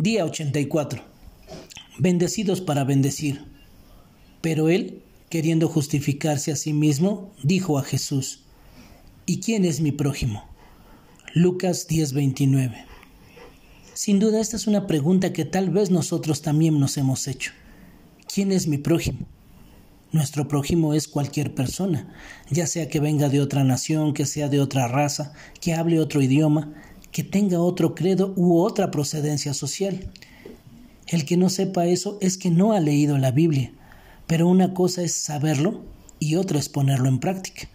Día 84. Bendecidos para bendecir. Pero él, queriendo justificarse a sí mismo, dijo a Jesús, ¿Y quién es mi prójimo? Lucas 10:29. Sin duda esta es una pregunta que tal vez nosotros también nos hemos hecho. ¿Quién es mi prójimo? Nuestro prójimo es cualquier persona, ya sea que venga de otra nación, que sea de otra raza, que hable otro idioma, que tenga otro credo u otra procedencia social. El que no sepa eso es que no ha leído la Biblia, pero una cosa es saberlo y otra es ponerlo en práctica.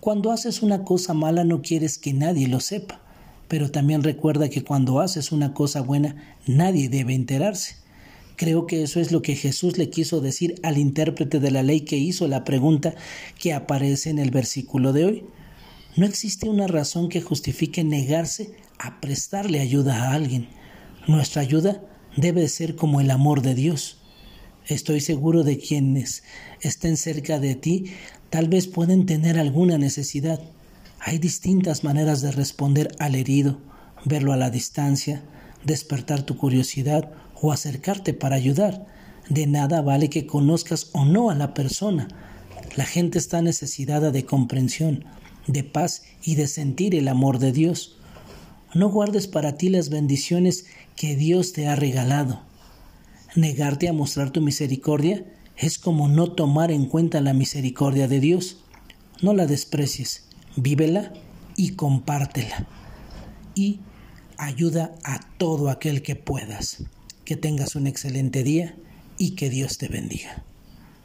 Cuando haces una cosa mala no quieres que nadie lo sepa, pero también recuerda que cuando haces una cosa buena nadie debe enterarse. Creo que eso es lo que Jesús le quiso decir al intérprete de la ley que hizo la pregunta que aparece en el versículo de hoy. No existe una razón que justifique negarse a prestarle ayuda a alguien. Nuestra ayuda debe ser como el amor de Dios. Estoy seguro de quienes estén cerca de ti tal vez pueden tener alguna necesidad. Hay distintas maneras de responder al herido, verlo a la distancia, despertar tu curiosidad o acercarte para ayudar. De nada vale que conozcas o no a la persona. La gente está necesitada de comprensión, de paz y de sentir el amor de Dios. No guardes para ti las bendiciones que Dios te ha regalado. Negarte a mostrar tu misericordia es como no tomar en cuenta la misericordia de Dios. No la desprecies, vívela y compártela. Y ayuda a todo aquel que puedas. Que tengas un excelente día y que Dios te bendiga.